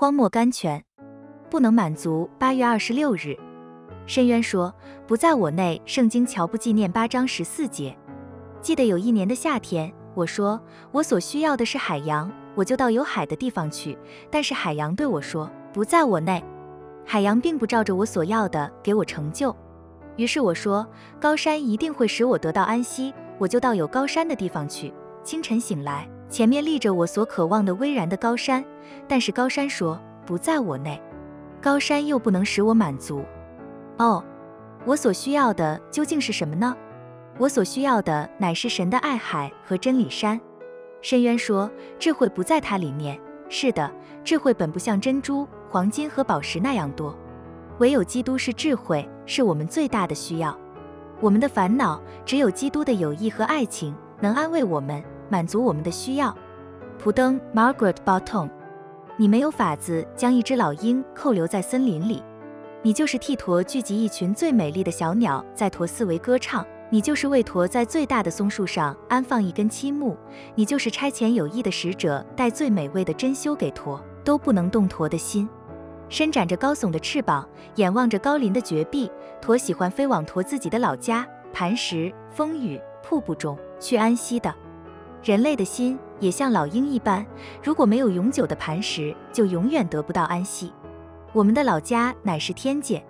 荒漠甘泉，不能满足。八月二十六日，深渊说不在我内。圣经乔布纪念八章十四节。记得有一年的夏天，我说我所需要的是海洋，我就到有海的地方去。但是海洋对我说不在我内，海洋并不照着我所要的给我成就。于是我说高山一定会使我得到安息，我就到有高山的地方去。清晨醒来。前面立着我所渴望的巍然的高山，但是高山说不在我内，高山又不能使我满足。哦，我所需要的究竟是什么呢？我所需要的乃是神的爱海和真理山。深渊说智慧不在它里面。是的，智慧本不像珍珠、黄金和宝石那样多，唯有基督是智慧，是我们最大的需要。我们的烦恼只有基督的友谊和爱情能安慰我们。满足我们的需要。普登 Margaret Bottom，你没有法子将一只老鹰扣留在森林里。你就是替驼聚集一群最美丽的小鸟，在驼四围歌唱。你就是为驼在最大的松树上安放一根漆木。你就是差遣有意的使者，带最美味的珍馐给驼，都不能动驼的心。伸展着高耸的翅膀，眼望着高林的绝壁，驼喜欢飞往驼自己的老家——磐石、风雨、瀑布中去安息的。人类的心也像老鹰一般，如果没有永久的磐石，就永远得不到安息。我们的老家乃是天界，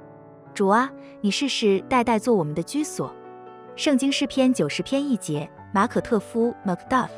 主啊，你世世代代做我们的居所。圣经诗篇九十篇一节，马可特夫 （Macduff）。